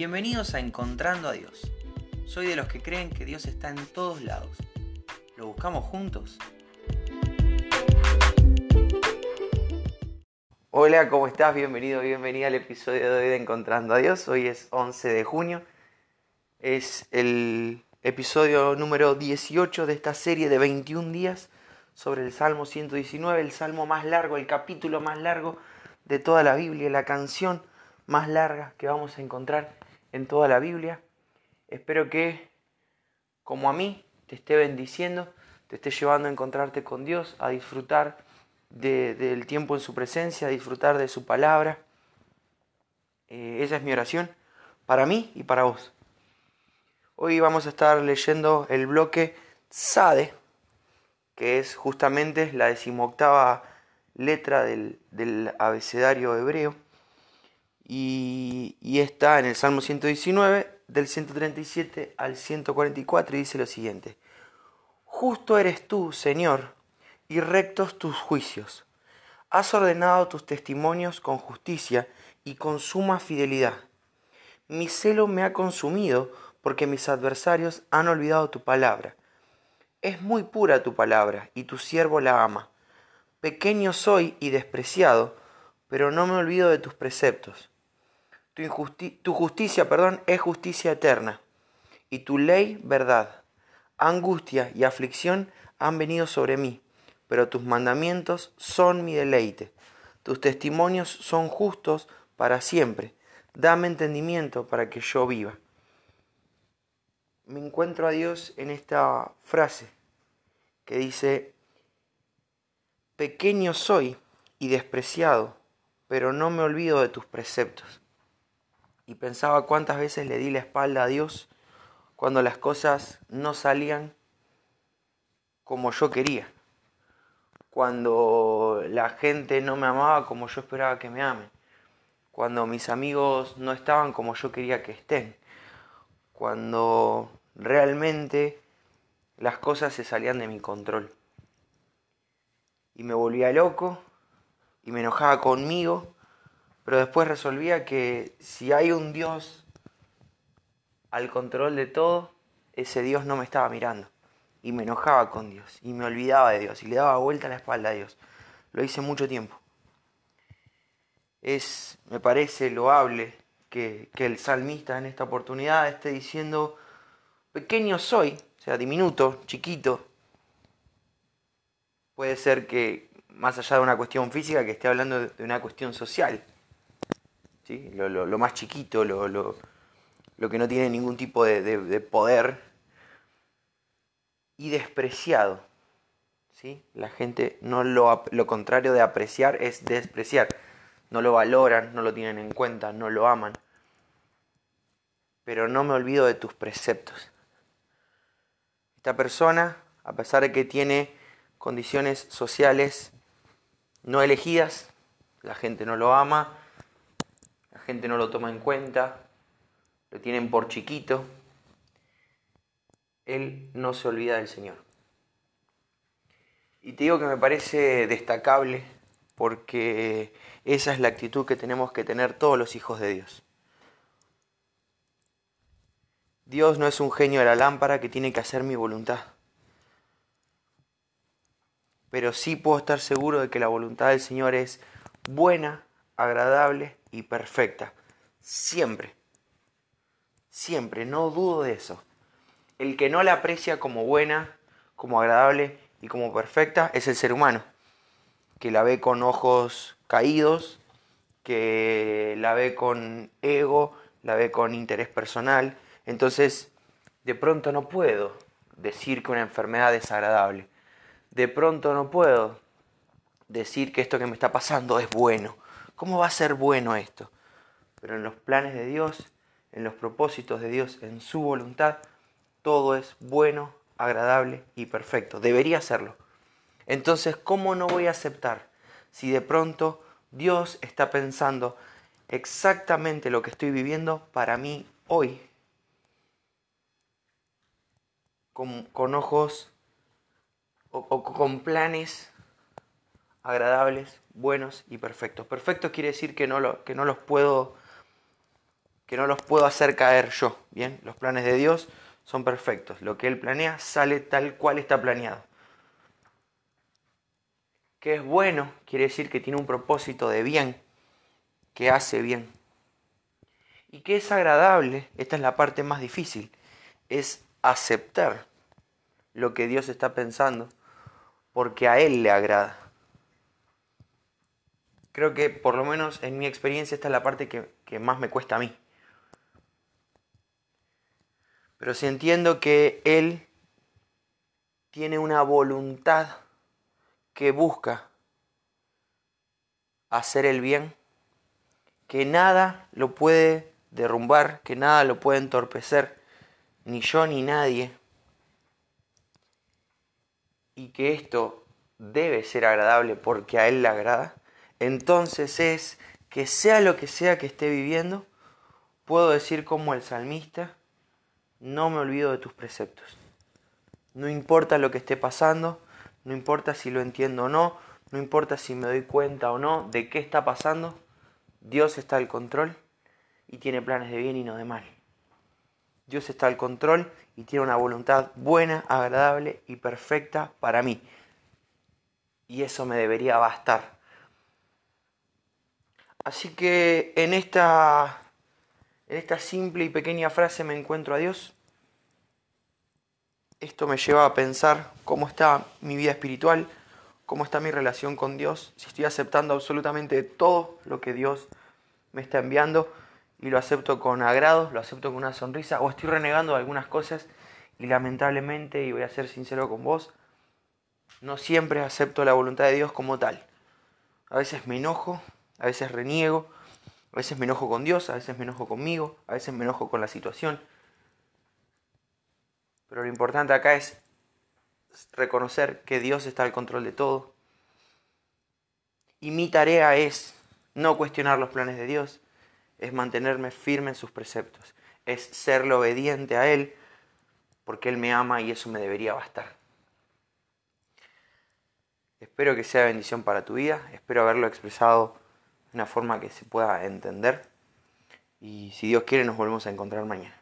Bienvenidos a Encontrando a Dios. Soy de los que creen que Dios está en todos lados. ¿Lo buscamos juntos? Hola, ¿cómo estás? Bienvenido, bienvenida al episodio de hoy de Encontrando a Dios. Hoy es 11 de junio. Es el episodio número 18 de esta serie de 21 días sobre el Salmo 119, el salmo más largo, el capítulo más largo de toda la Biblia, la canción más larga que vamos a encontrar en toda la Biblia. Espero que, como a mí, te esté bendiciendo, te esté llevando a encontrarte con Dios, a disfrutar del tiempo en su presencia, a disfrutar de su palabra. Eh, esa es mi oración para mí y para vos. Hoy vamos a estar leyendo el bloque Sade, que es justamente la decimoctava letra del, del abecedario hebreo y, está en el Salmo 119, del 137 al 144, y dice lo siguiente. Justo eres tú, Señor, y rectos tus juicios. Has ordenado tus testimonios con justicia y con suma fidelidad. Mi celo me ha consumido porque mis adversarios han olvidado tu palabra. Es muy pura tu palabra, y tu siervo la ama. Pequeño soy y despreciado, pero no me olvido de tus preceptos. Tu, justicia, perdón, es justicia eterna, y tu ley, verdad. Angustia y aflicción han venido sobre mí, pero tus mandamientos son mi deleite. Tus testimonios son justos para siempre. Dame entendimiento para que yo viva. Me encuentro a Dios en esta frase que dice, pequeño soy y despreciado, pero no me olvido de tus preceptos y pensaba cuántas veces le di la espalda a Dios cuando las cosas no salían como yo quería, cuando la gente no me amaba como yo esperaba que me amen, cuando mis amigos no estaban como yo quería que estén, cuando realmente las cosas se salían de mi control. Y me volvía loco y me enojaba conmigo pero después resolvía que si hay un Dios al control de todo, ese Dios no me estaba mirando. Y me enojaba con Dios, y me olvidaba de Dios, y le daba vuelta la espalda a Dios. Lo hice mucho tiempo. Es, me parece loable que, que el salmista en esta oportunidad esté diciendo, pequeño soy, o sea, diminuto, chiquito. Puede ser que, más allá de una cuestión física, que esté hablando de una cuestión social lo, más chiquito, lo, que no tiene ningún tipo de, poder, y despreciado. ¿sí? La gente no lo, lo contrario de apreciar es despreciar. No lo valoran, no lo tienen en cuenta, no lo aman. Pero no me olvido de tus preceptos. Esta persona, a pesar de que tiene condiciones sociales no elegidas, la gente no lo ama, no lo toma en cuenta, lo tienen por chiquito, él no se olvida del Señor. Y te digo que me parece destacable porque esa es la actitud que tenemos que tener todos los hijos de Dios. Dios no es un genio de la lámpara que tiene que hacer mi voluntad. Pero sí puedo estar seguro de que la voluntad del Señor es buena, agradable y perfecta. Siempre. Siempre, no dudo de eso. El que no la aprecia como buena, como agradable y como perfecta es el ser humano, que la ve con ojos caídos, que la ve con ego, la ve con interés personal. Entonces, de pronto no puedo decir que una enfermedad es agradable. De pronto no puedo decir que esto que me está pasando es bueno. ¿Cómo va a ser bueno esto? Pero en los planes de Dios, en los propósitos de Dios, en su voluntad, todo es bueno, agradable y perfecto. Debería serlo. Entonces, ¿cómo no voy a aceptar si de pronto Dios está pensando exactamente lo que estoy viviendo para mí hoy? Con, ojos o con planes agradables, buenos y perfectos. Perfectos quiere decir que no, que no los puedo que no los puedo hacer caer yo. Bien, los planes de Dios son perfectos. Lo que Él planea sale tal cual está planeado. Que es bueno quiere decir que tiene un propósito de bien, que hace bien. Y que es agradable, esta es la parte más difícil, es aceptar lo que Dios está pensando, porque a Él le agrada. Creo que por lo menos en mi experiencia esta es la parte que, más me cuesta a mí. Pero si entiendo que Él tiene una voluntad que busca hacer el bien, que nada lo puede derrumbar, que nada lo puede entorpecer, ni yo ni nadie, y que esto debe ser agradable porque a Él le agrada, entonces es que sea lo que sea que esté viviendo, puedo decir como el salmista, no me olvido de tus preceptos. No importa lo que esté pasando, no importa si lo entiendo o no, no importa si me doy cuenta o no de qué está pasando, Dios está al control y tiene planes de bien y no de mal. Dios está al control y tiene una voluntad buena, agradable y perfecta para mí. Y eso me debería bastar. Así que en esta en esta simple y pequeña frase me encuentro a Dios. Esto me lleva a pensar cómo está mi vida espiritual, cómo está mi relación con Dios, si estoy aceptando absolutamente todo lo que Dios me está enviando y lo acepto con agrado, lo acepto con una sonrisa, o estoy renegando algunas cosas y lamentablemente, y voy a ser sincero con vos, no siempre acepto la voluntad de Dios como tal. A veces me enojo, a veces reniego, a veces me enojo con Dios, a veces me enojo conmigo, a veces me enojo con la situación. Pero lo importante acá es reconocer que Dios está al control de todo. Y mi tarea es no cuestionar los planes de Dios, es mantenerme firme en sus preceptos, es serle obediente a Él, porque Él me ama y eso me debería bastar. Espero que sea bendición para tu vida, espero haberlo expresado una forma que se pueda entender. Y si Dios quiere, nos volvemos a encontrar mañana.